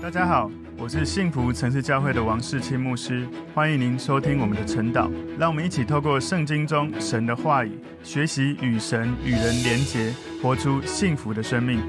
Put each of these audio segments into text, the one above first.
大家好，我是幸福城市教会的王世清牧师，欢迎您收听我们的晨祷。让我们一起透过圣经中神的话语，学习与神与人连结，活出幸福的生命。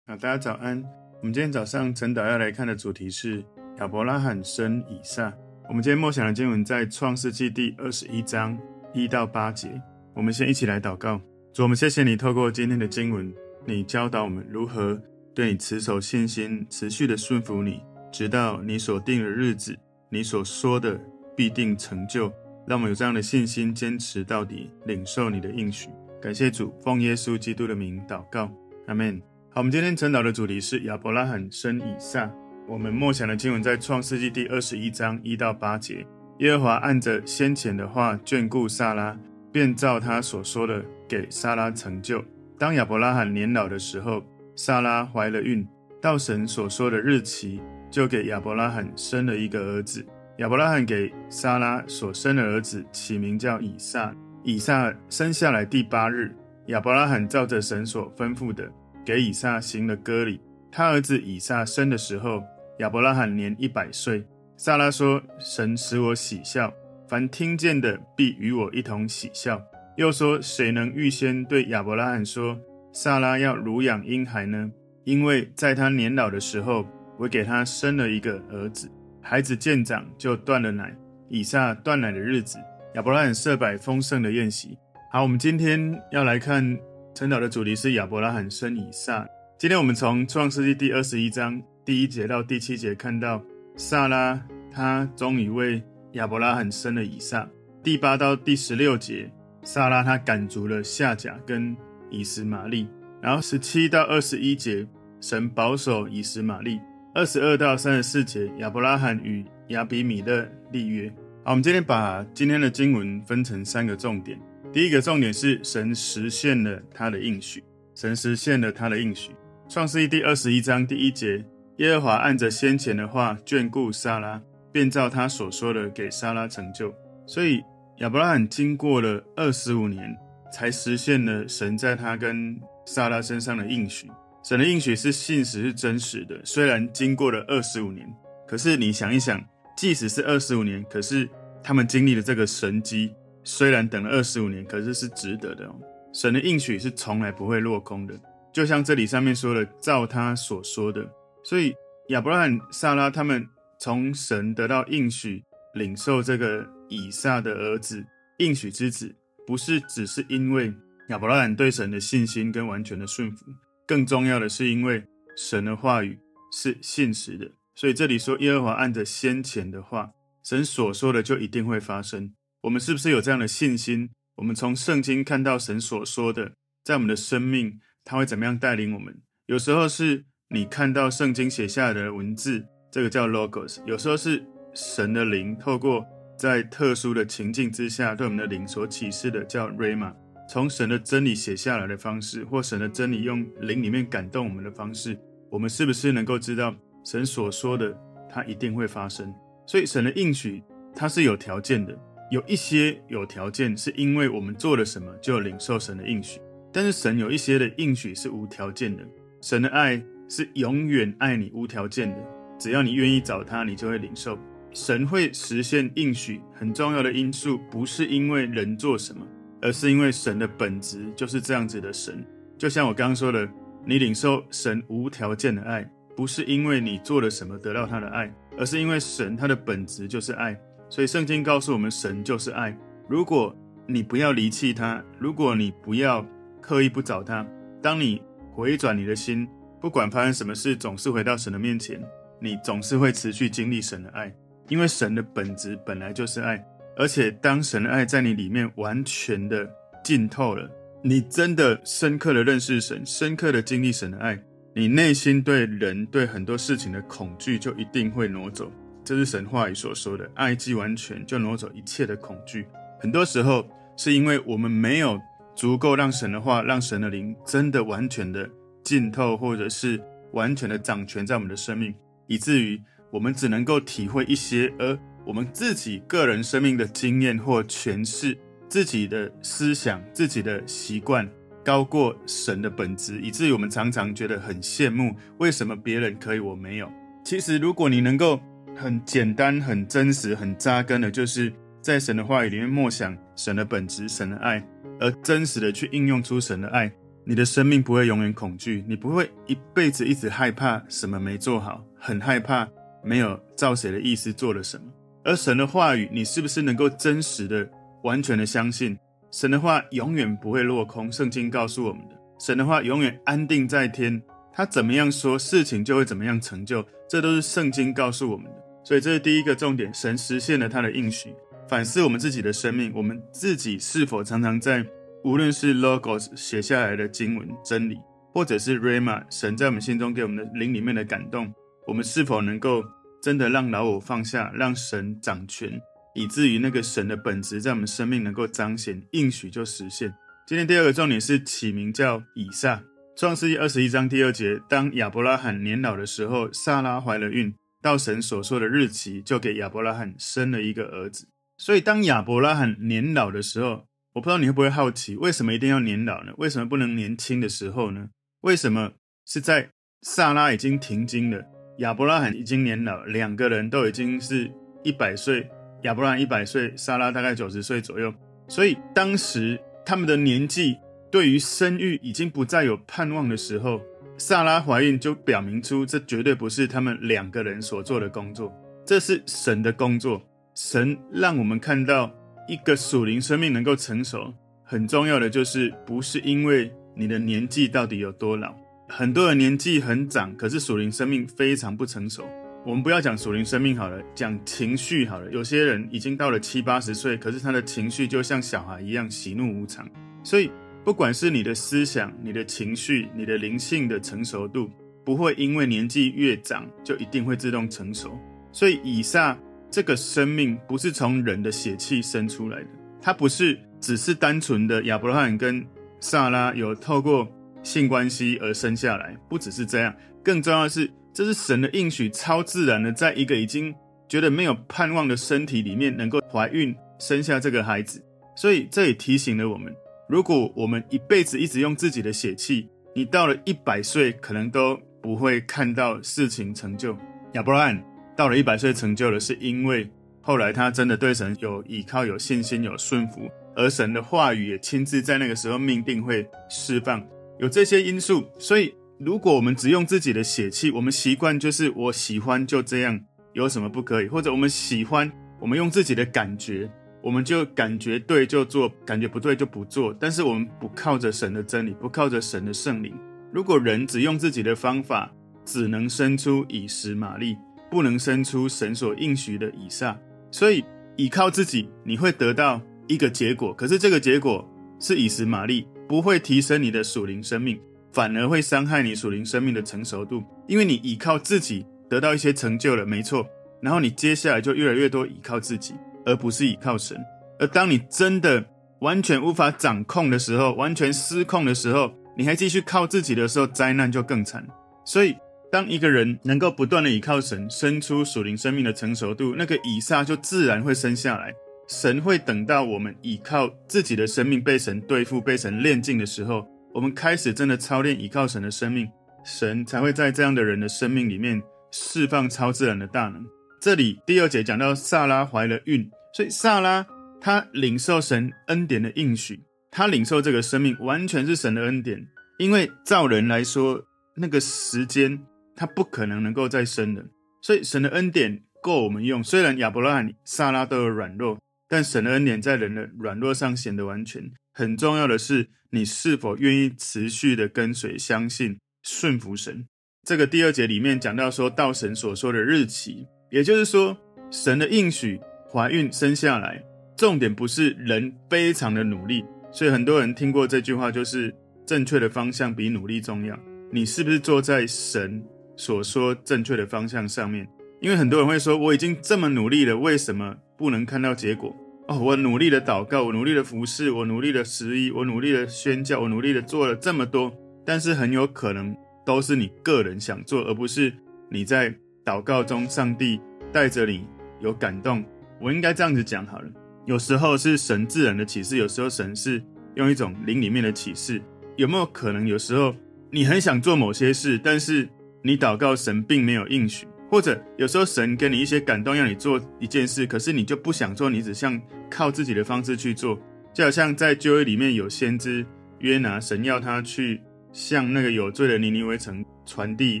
好，大家早安。我们今天早上晨祷要来看的主题是亚伯拉罕生以撒。我们今天默想的经文在创世纪第二十一章一到八节。我们先一起来祷告。主，我们谢谢你透过今天的经文，你教导我们如何。对你持守信心，持续的顺服你，直到你所定的日子，你所说的必定成就。让我们有这样的信心，坚持到底，领受你的应许。感谢主，奉耶稣基督的名祷告，阿门。好，我们今天晨祷的主题是亚伯拉罕生以撒。我们默想的经文在创世纪第二十一章一到八节。耶和华按着先前的话眷顾撒拉，便照他所说的给撒拉成就。当亚伯拉罕年老的时候，撒拉怀了孕，到神所说的日期，就给亚伯拉罕生了一个儿子。亚伯拉罕给撒拉所生的儿子起名叫以撒。以撒生下来第八日，亚伯拉罕照着神所吩咐的，给以撒行了割礼。他儿子以撒生的时候，亚伯拉罕年一百岁。撒拉说：“神使我喜笑，凡听见的必与我一同喜笑。”又说：“谁能预先对亚伯拉罕说？”萨拉要乳养婴孩呢，因为在他年老的时候，我给他生了一个儿子。孩子渐长，就断了奶。以撒断奶的日子，亚伯拉罕设摆丰盛的宴席。好，我们今天要来看陈导的主题是亚伯拉罕生以撒。今天我们从创世纪第二十一章第一节到第七节看到，萨拉他终于为亚伯拉罕生了以撒。第八到第十六节，萨拉他赶逐了夏甲跟。以实玛利，然后十七到二十一节，神保守以实玛利；二十二到三十四节，亚伯拉罕与亚比米勒立约。好，我们今天把今天的经文分成三个重点。第一个重点是神实现了他的应许，神实现了他的应许。创世记第二十一章第一节，耶和华按着先前的话眷顾撒拉，便照他所说的给撒拉成就。所以亚伯拉罕经过了二十五年。才实现了神在他跟撒拉身上的应许。神的应许是信实、是真实的。虽然经过了二十五年，可是你想一想，即使是二十五年，可是他们经历了这个神迹，虽然等了二十五年，可是是值得的哦。神的应许是从来不会落空的，就像这里上面说的，照他所说的。所以亚伯拉罕、撒拉他们从神得到应许，领受这个以撒的儿子，应许之子。不是只是因为亚伯拉罕对神的信心跟完全的顺服，更重要的是因为神的话语是信实的。所以这里说耶和华按着先前的话，神所说的就一定会发生。我们是不是有这样的信心？我们从圣经看到神所说的，在我们的生命，他会怎么样带领我们？有时候是你看到圣经写下来的文字，这个叫 logos；有时候是神的灵透过。在特殊的情境之下，对我们的灵所启示的叫 Rhema，从神的真理写下来的方式，或神的真理用灵里面感动我们的方式，我们是不是能够知道神所说的，它一定会发生？所以神的应许它是有条件的，有一些有条件是因为我们做了什么就领受神的应许，但是神有一些的应许是无条件的，神的爱是永远爱你无条件的，只要你愿意找他，你就会领受。神会实现应许，很重要的因素不是因为人做什么，而是因为神的本质就是这样子的神。就像我刚刚说的，你领受神无条件的爱，不是因为你做了什么得到他的爱，而是因为神他的本质就是爱。所以圣经告诉我们，神就是爱。如果你不要离弃他，如果你不要刻意不找他，当你回转你的心，不管发生什么事，总是回到神的面前，你总是会持续经历神的爱。因为神的本质本来就是爱，而且当神的爱在你里面完全的浸透了，你真的深刻的认识神，深刻的经历神的爱，你内心对人对很多事情的恐惧就一定会挪走。这是神话语所说的，爱既完全，就挪走一切的恐惧。很多时候是因为我们没有足够让神的话，让神的灵真的完全的浸透，或者是完全的掌权在我们的生命，以至于。我们只能够体会一些，而我们自己个人生命的经验或诠释，自己的思想、自己的习惯，高过神的本质，以至于我们常常觉得很羡慕，为什么别人可以，我没有？其实，如果你能够很简单、很真实、很扎根的，就是在神的话语里面默想神的本质、神的爱，而真实的去应用出神的爱，你的生命不会永远恐惧，你不会一辈子一直害怕什么没做好，很害怕没有照谁的意思做了什么。而神的话语，你是不是能够真实的、完全的相信？神的话永远不会落空，圣经告诉我们的，神的话永远安定在天，他怎么样说，事情就会怎么样成就，这都是圣经告诉我们的。所以这是第一个重点，神实现了他的应许。反思我们自己的生命，我们自己是否常常在，无论是 Logos 写下来的经文真理，或者是 rama 神在我们心中给我们的灵里面的感动，我们是否能够真的让老我放下，让神掌权？以至于那个神的本质在我们生命能够彰显，应许就实现。今天第二个重点是起名叫以撒。创世记二十一章第二节，当亚伯拉罕年老的时候，撒拉怀了孕，到神所说的日期，就给亚伯拉罕生了一个儿子。所以当亚伯拉罕年老的时候，我不知道你会不会好奇，为什么一定要年老呢？为什么不能年轻的时候呢？为什么是在撒拉已经停经了，亚伯拉罕已经年老，两个人都已经是一百岁？亚伯拉罕一百岁，撒拉大概九十岁左右，所以当时他们的年纪对于生育已经不再有盼望的时候，撒拉怀孕就表明出这绝对不是他们两个人所做的工作，这是神的工作。神让我们看到一个属灵生命能够成熟，很重要的就是不是因为你的年纪到底有多老，很多人年纪很长，可是属灵生命非常不成熟。我们不要讲属灵生命好了，讲情绪好了。有些人已经到了七八十岁，可是他的情绪就像小孩一样喜怒无常。所以，不管是你的思想、你的情绪、你的灵性的成熟度，不会因为年纪越长就一定会自动成熟。所以，以撒这个生命不是从人的血气生出来的，他不是只是单纯的亚伯拉罕跟撒拉有透过性关系而生下来，不只是这样，更重要的是。这是神的应许，超自然的，在一个已经觉得没有盼望的身体里面，能够怀孕生下这个孩子。所以这也提醒了我们：如果我们一辈子一直用自己的血气，你到了一百岁，可能都不会看到事情成就。亚伯拉罕到了一百岁成就了，是因为后来他真的对神有依靠、有信心、有顺服，而神的话语也亲自在那个时候命定会释放。有这些因素，所以。如果我们只用自己的血气，我们习惯就是我喜欢就这样，有什么不可以？或者我们喜欢，我们用自己的感觉，我们就感觉对就做，感觉不对就不做。但是我们不靠着神的真理，不靠着神的圣灵。如果人只用自己的方法，只能生出以实玛利，不能生出神所应许的以撒。所以依靠自己，你会得到一个结果，可是这个结果是以实玛利，不会提升你的属灵生命。反而会伤害你属灵生命的成熟度，因为你依靠自己得到一些成就了，没错。然后你接下来就越来越多依靠自己，而不是依靠神。而当你真的完全无法掌控的时候，完全失控的时候，你还继续靠自己的时候，灾难就更惨。所以，当一个人能够不断的依靠神，生出属灵生命的成熟度，那个以撒就自然会生下来。神会等到我们依靠自己的生命被神对付、被神炼净的时候。我们开始真的操练倚靠神的生命，神才会在这样的人的生命里面释放超自然的大能。这里第二节讲到萨拉怀了孕，所以萨拉他领受神恩典的应许，他领受这个生命完全是神的恩典。因为照人来说，那个时间他不可能能够再生的，所以神的恩典够我们用。虽然亚伯拉罕、萨拉都有软弱，但神的恩典在人的软弱上显得完全。很重要的是，你是否愿意持续的跟随、相信、顺服神？这个第二节里面讲到，说到神所说的日期，也就是说，神的应许，怀孕生下来，重点不是人非常的努力。所以很多人听过这句话，就是正确的方向比努力重要。你是不是坐在神所说正确的方向上面？因为很多人会说，我已经这么努力了，为什么不能看到结果？哦，我努力的祷告，我努力的服侍，我努力的十一，我努力的宣教，我努力的做了这么多，但是很有可能都是你个人想做，而不是你在祷告中，上帝带着你有感动。我应该这样子讲好了，有时候是神自然的启示，有时候神是用一种灵里面的启示，有没有可能有时候你很想做某些事，但是你祷告神并没有应许，或者有时候神给你一些感动，让你做一件事，可是你就不想做，你只想靠自己的方式去做，就好像在旧约里面有先知约拿，神要他去向那个有罪的尼尼微城传递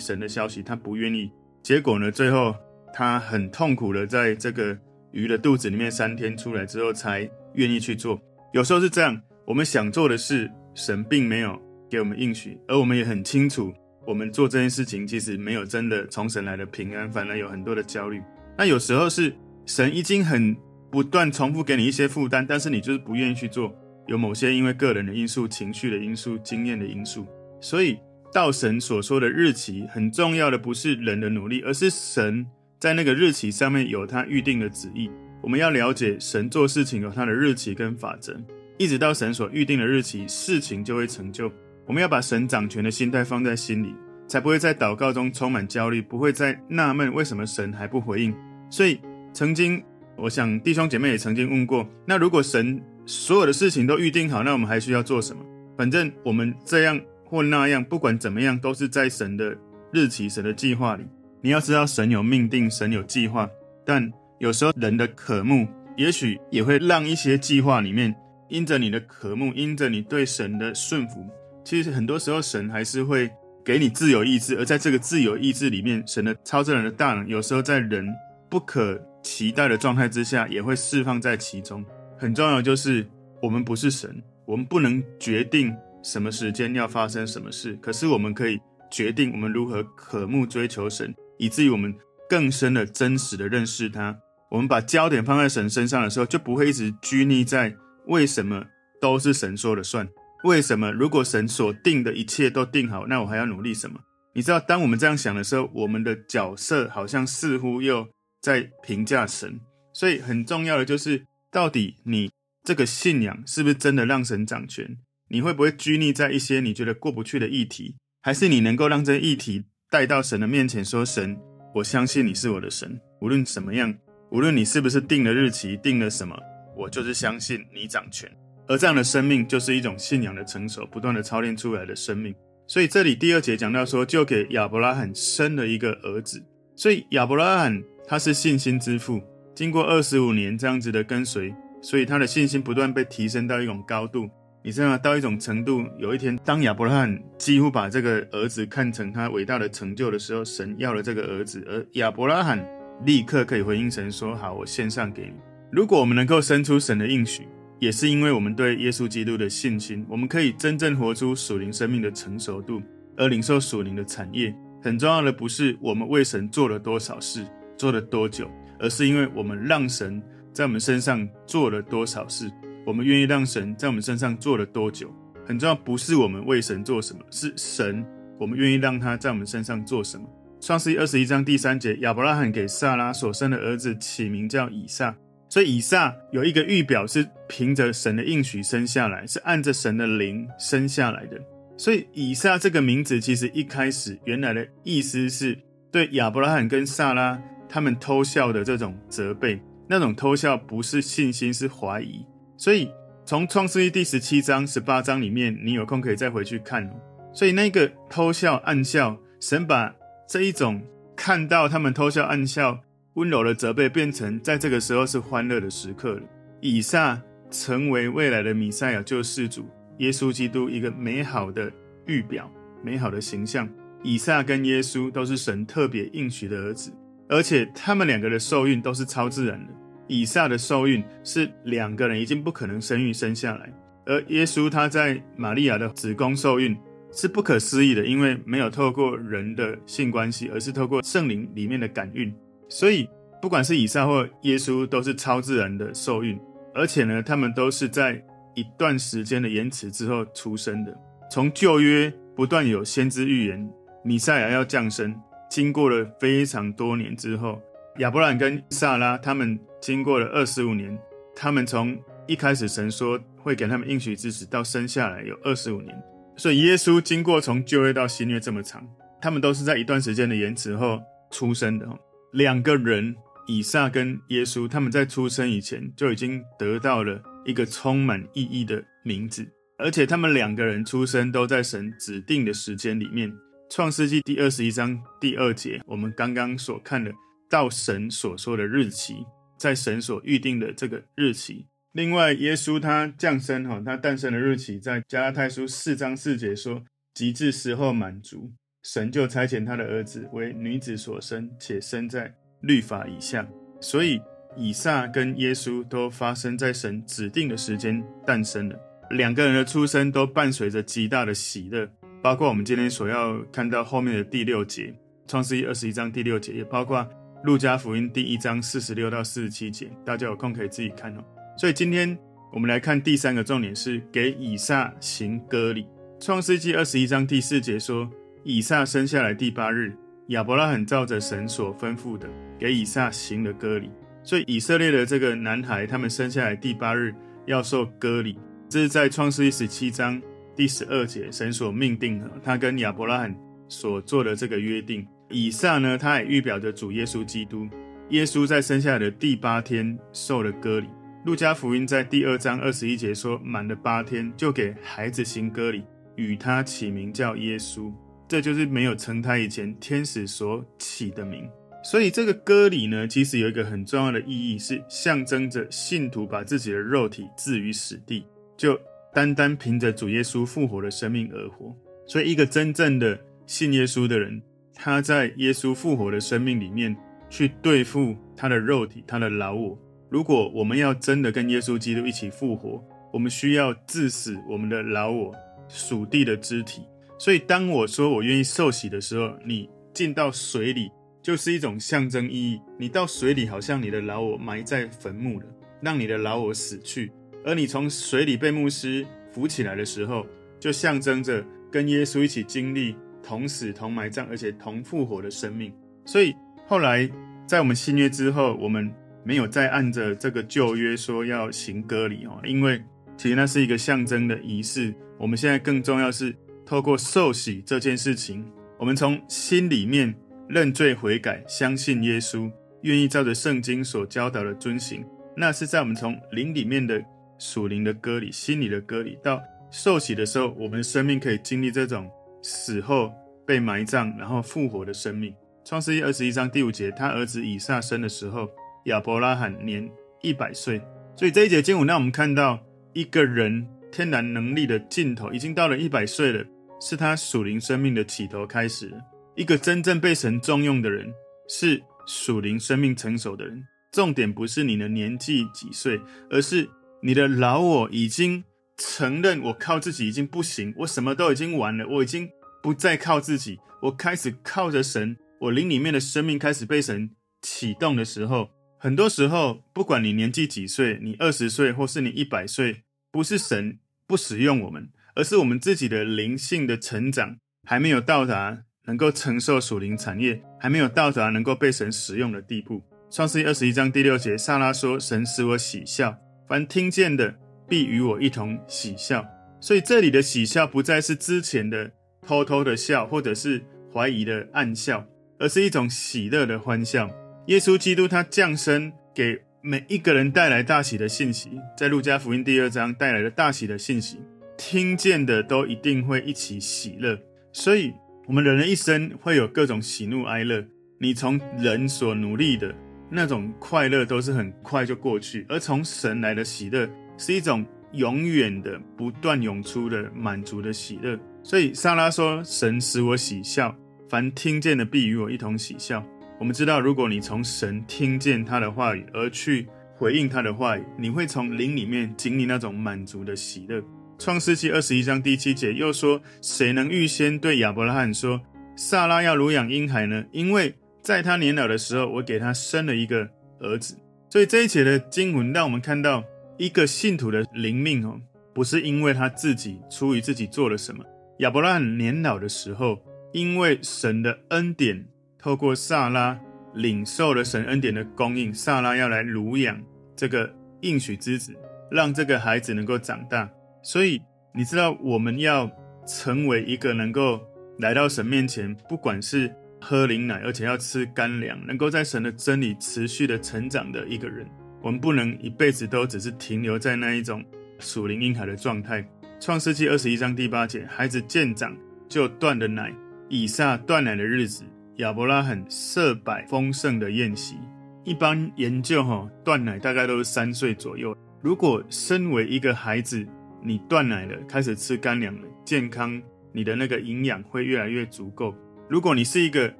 神的消息，他不愿意，结果呢，最后他很痛苦的在这个鱼的肚子里面三天出来之后才愿意去做。有时候是这样，我们想做的事，神并没有给我们应许，而我们也很清楚，我们做这件事情其实没有真的从神来的平安，反而有很多的焦虑。那有时候是神已经很不断重复给你一些负担，但是你就是不愿意去做。有某些因为个人的因素、情绪的因素、经验的因素，所以到神所说的日期，很重要的不是人的努力，而是神在那个日期上面有他预定的旨意。我们要了解神做事情有他的日期跟法则，一直到神所预定的日期，事情就会成就。我们要把神掌权的心态放在心里，才不会在祷告中充满焦虑，不会再纳闷为什么神还不回应。所以，曾经我想弟兄姐妹也曾经问过：那如果神所有的事情都预定好，那我们还需要做什么？反正我们这样或那样，不管怎么样，都是在神的日期、神的计划里。你要知道，神有命定，神有计划，但。有时候人的渴慕，也许也会让一些计划里面，因着你的渴慕，因着你对神的顺服，其实很多时候神还是会给你自由意志，而在这个自由意志里面，神的超自然的大能，有时候在人不可期待的状态之下，也会释放在其中。很重要就是，我们不是神，我们不能决定什么时间要发生什么事，可是我们可以决定我们如何渴慕追求神，以至于我们更深的、真实的认识他。我们把焦点放在神身上的时候，就不会一直拘泥在为什么都是神说了算？为什么如果神所定的一切都定好，那我还要努力什么？你知道，当我们这样想的时候，我们的角色好像似乎又在评价神。所以很重要的就是，到底你这个信仰是不是真的让神掌权？你会不会拘泥在一些你觉得过不去的议题？还是你能够让这议题带到神的面前，说：“神，我相信你是我的神，无论怎么样。”无论你是不是定了日期，定了什么，我就是相信你掌权。而这样的生命就是一种信仰的成熟，不断的操练出来的生命。所以这里第二节讲到说，就给亚伯拉罕生了一个儿子。所以亚伯拉罕他是信心之父，经过二十五年这样子的跟随，所以他的信心不断被提升到一种高度。你知道吗？到一种程度，有一天当亚伯拉罕几乎把这个儿子看成他伟大的成就的时候，神要了这个儿子，而亚伯拉罕。立刻可以回应神说：“好，我献上给你。”如果我们能够生出神的应许，也是因为我们对耶稣基督的信心，我们可以真正活出属灵生命的成熟度，而领受属灵的产业。很重要的不是我们为神做了多少事，做了多久，而是因为我们让神在我们身上做了多少事，我们愿意让神在我们身上做了多久。很重要，不是我们为神做什么，是神，我们愿意让他在我们身上做什么。创世记二十一章第三节，亚伯拉罕给撒拉所生的儿子起名叫以撒。所以以撒有一个预表，是凭着神的应许生下来，是按着神的灵生下来的。所以以撒这个名字，其实一开始原来的意思是对亚伯拉罕跟撒拉他们偷笑的这种责备。那种偷笑不是信心，是怀疑。所以从创世记第十七章、十八章里面，你有空可以再回去看。所以那个偷笑、暗笑，神把。这一种看到他们偷笑暗笑、温柔的责备，变成在这个时候是欢乐的时刻了。以撒成为未来的弥赛亚救世主耶稣基督一个美好的预表、美好的形象。以撒跟耶稣都是神特别应许的儿子，而且他们两个的受孕都是超自然的。以撒的受孕是两个人已经不可能生育生下来，而耶稣他在玛利亚的子宫受孕。是不可思议的，因为没有透过人的性关系，而是透过圣灵里面的感孕。所以，不管是以撒或耶稣，都是超自然的受孕，而且呢，他们都是在一段时间的延迟之后出生的。从旧约不断有先知预言，米赛亚要降生，经过了非常多年之后，亚伯兰跟撒拉他们经过了二十五年，他们从一开始神说会给他们应许之时，到生下来有二十五年。所以耶稣经过从旧约到新约这么长，他们都是在一段时间的延迟后出生的。两个人，以撒跟耶稣，他们在出生以前就已经得到了一个充满意义的名字。而且他们两个人出生都在神指定的时间里面。创世纪第二十一章第二节，我们刚刚所看的，到神所说的日期，在神所预定的这个日期。另外，耶稣他降生哈，他诞生的日期，在加拉太书四章四节说，及至时候满足，神就差遣他的儿子为女子所生，且生在律法以下。所以，以撒跟耶稣都发生在神指定的时间诞生了。两个人的出生都伴随着极大的喜乐，包括我们今天所要看到后面的第六节，创世记二十一章第六节，也包括路加福音第一章四十六到四十七节。大家有空可以自己看哦。所以今天我们来看第三个重点是给以撒行割礼。创世记二十一章第四节说，以撒生下来第八日，亚伯拉罕照着神所吩咐的，给以撒行了割礼。所以以色列的这个男孩，他们生下来第八日要受割礼。这是在创世记十七章第十二节，神所命定的，他跟亚伯拉罕所做的这个约定。以撒呢，他也预表着主耶稣基督。耶稣在生下来的第八天受了割礼。路加福音在第二章二十一节说，满了八天就给孩子行割礼，与他起名叫耶稣。这就是没有成胎以前天使所起的名。所以这个割礼呢，其实有一个很重要的意义，是象征着信徒把自己的肉体置于死地。就单单凭着主耶稣复活的生命而活，所以一个真正的信耶稣的人，他在耶稣复活的生命里面去对付他的肉体、他的老我。如果我们要真的跟耶稣基督一起复活，我们需要致死我们的老我、属地的肢体。所以，当我说我愿意受洗的时候，你进到水里就是一种象征意义。你到水里，好像你的老我埋在坟墓了，让你的老我死去。而你从水里被牧师扶起来的时候，就象征着跟耶稣一起经历同死、同埋葬，而且同复活的生命。所以后来在我们新约之后，我们没有再按着这个旧约说要行割礼哦，因为其实那是一个象征的仪式。我们现在更重要是透过受洗这件事情，我们从心里面认罪悔改，相信耶稣，愿意照着圣经所教导的遵行，那是在我们从灵里面的。属灵的割礼，心里的割礼，到受洗的时候，我们的生命可以经历这种死后被埋葬，然后复活的生命。创世记二十一章第五节，他儿子以撒生的时候，亚伯拉罕年一百岁。所以这一节经文让我们看到一个人天然能力的尽头，已经到了一百岁了，是他属灵生命的起头开始。一个真正被神重用的人，是属灵生命成熟的人。重点不是你的年纪几岁，而是。你的老我已经承认，我靠自己已经不行，我什么都已经完了，我已经不再靠自己，我开始靠着神，我灵里面的生命开始被神启动的时候，很多时候，不管你年纪几岁，你二十岁或是你一百岁，不是神不使用我们，而是我们自己的灵性的成长还没有到达能够承受属灵产业，还没有到达能够被神使用的地步。创世记二十一章第六节，撒拉说：“神使我喜笑。”凡听见的，必与我一同喜笑。所以这里的喜笑，不再是之前的偷偷的笑，或者是怀疑的暗笑，而是一种喜乐的欢笑。耶稣基督他降生，给每一个人带来大喜的信息，在路加福音第二章带来了大喜的信息，听见的都一定会一起喜乐。所以，我们人的一生会有各种喜怒哀乐。你从人所努力的。那种快乐都是很快就过去，而从神来的喜乐是一种永远的、不断涌出的满足的喜乐。所以撒拉说：“神使我喜笑，凡听见的必与我一同喜笑。”我们知道，如果你从神听见他的话语而去回应他的话语，你会从灵里面经历那种满足的喜乐。创世记二十一章第七节又说：“谁能预先对亚伯拉罕说，撒拉要乳养婴孩呢？因为。”在他年老的时候，我给他生了一个儿子。所以这一节的经文让我们看到一个信徒的灵命哦，不是因为他自己出于自己做了什么。亚伯拉罕年老的时候，因为神的恩典，透过撒拉领受了神恩典的供应，撒拉要来乳养这个应许之子，让这个孩子能够长大。所以你知道，我们要成为一个能够来到神面前，不管是喝灵奶，而且要吃干粮，能够在神的真理持续的成长的一个人，我们不能一辈子都只是停留在那一种属灵婴孩的状态。创世纪二十一章第八节，孩子渐长就断了奶。以撒断奶的日子，亚伯拉罕设摆丰盛的宴席。一般研究哈，断奶大概都是三岁左右。如果身为一个孩子，你断奶了，开始吃干粮了，健康，你的那个营养会越来越足够。如果你是一个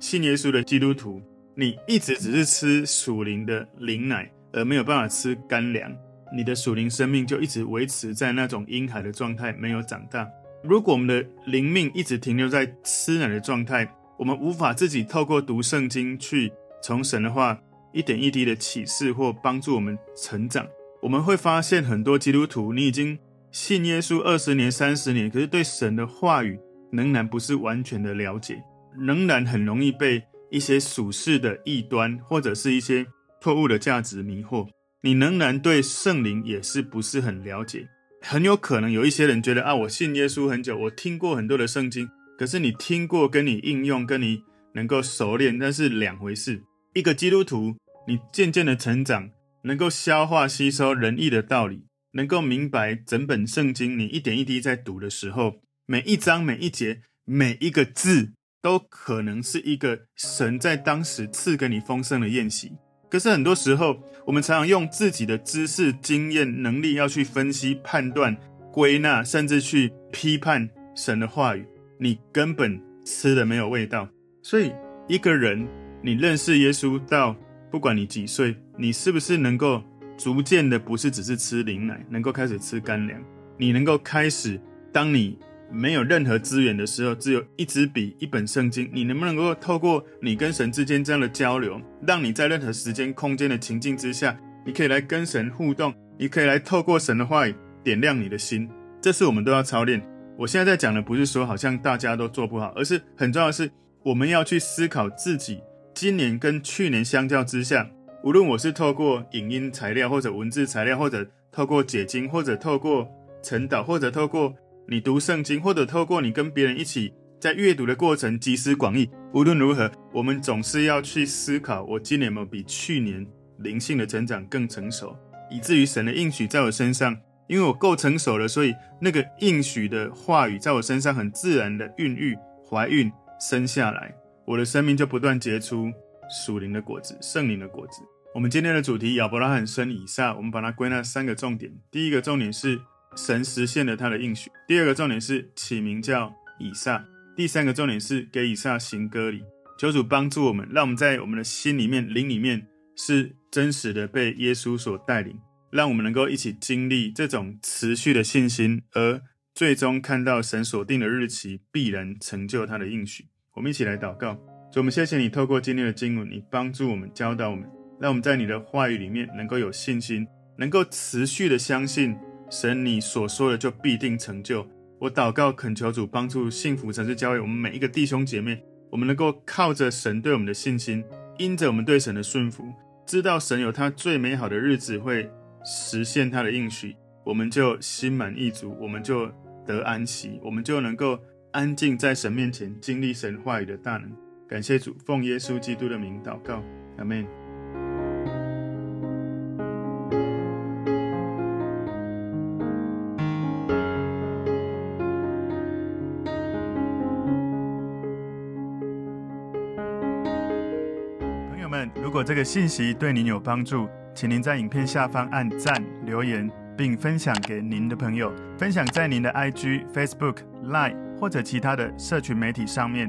信耶稣的基督徒，你一直只是吃属灵的灵奶，而没有办法吃干粮。你的属灵生命就一直维持在那种婴孩的状态，没有长大。如果我们的灵命一直停留在吃奶的状态，我们无法自己透过读圣经去从神的话一点一滴的启示或帮助我们成长。我们会发现很多基督徒，你已经信耶稣二十年、三十年，可是对神的话语仍然不是完全的了解，仍然很容易被一些属世的异端或者是一些错误的价值迷惑。你仍然对圣灵也是不是很了解，很有可能有一些人觉得啊，我信耶稣很久，我听过很多的圣经，可是你听过跟你应用跟你能够熟练，那是两回事。一个基督徒，你渐渐的成长，能够消化吸收仁义的道理，能够明白整本圣经，你一点一滴在读的时候，每一章每一节每一个字，都可能是一个神在当时赐给你丰盛的宴席。可是很多时候，我们常常用自己的知识、经验、能力要去分析、判断、归纳，甚至去批判神的话语。你根本吃的没有味道。所以，一个人你认识耶稣到不管你几岁，你是不是能够逐渐的不是只是吃灵奶，能够开始吃干粮？你能够开始，当你。没有任何资源的时候，只有一支笔、一本圣经，你能不能够透过你跟神之间这样的交流，让你在任何时间、空间的情境之下，你可以来跟神互动，你可以来透过神的话语点亮你的心。这是我们都要操练。我现在在讲的不是说好像大家都做不好，而是很重要的是我们要去思考自己今年跟去年相较之下，无论我是透过影音材料，或者文字材料，或者透过解经，或者透过晨祷，或者透过。你读圣经，或者透过你跟别人一起在阅读的过程集思广益。无论如何，我们总是要去思考：我今年有没有比去年灵性的成长更成熟，以至于神的应许在我身上，因为我够成熟了，所以那个应许的话语在我身上很自然的孕育、怀孕、生下来，我的生命就不断结出属灵的果子、圣灵的果子。我们今天的主题：亚伯拉罕生以撒，我们把它归纳三个重点。第一个重点是。神实现了他的应许。第二个重点是起名叫以撒。第三个重点是给以撒行割礼。求主帮助我们，让我们在我们的心里面、灵里面是真实的被耶稣所带领，让我们能够一起经历这种持续的信心，而最终看到神所定的日期必然成就他的应许。我们一起来祷告，主，我们谢谢你透过今天的经文，你帮助我们、教导我们，让我们在你的话语里面能够有信心，能够持续的相信。神，你所说的就必定成就。我祷告，恳求主帮助幸福城市教会我们每一个弟兄姐妹，我们能够靠着神对我们的信心，因着我们对神的顺服，知道神有他最美好的日子会实现他的应许，我们就心满意足，我们就得安息，我们就能够安静在神面前经历神话语的大能。感谢主，奉耶稣基督的名祷告，阿门。如果这个信息对您有帮助，请您在影片下方按赞、留言，并分享给您的朋友，分享在您的 IG、Facebook、Line 或者其他的社群媒体上面，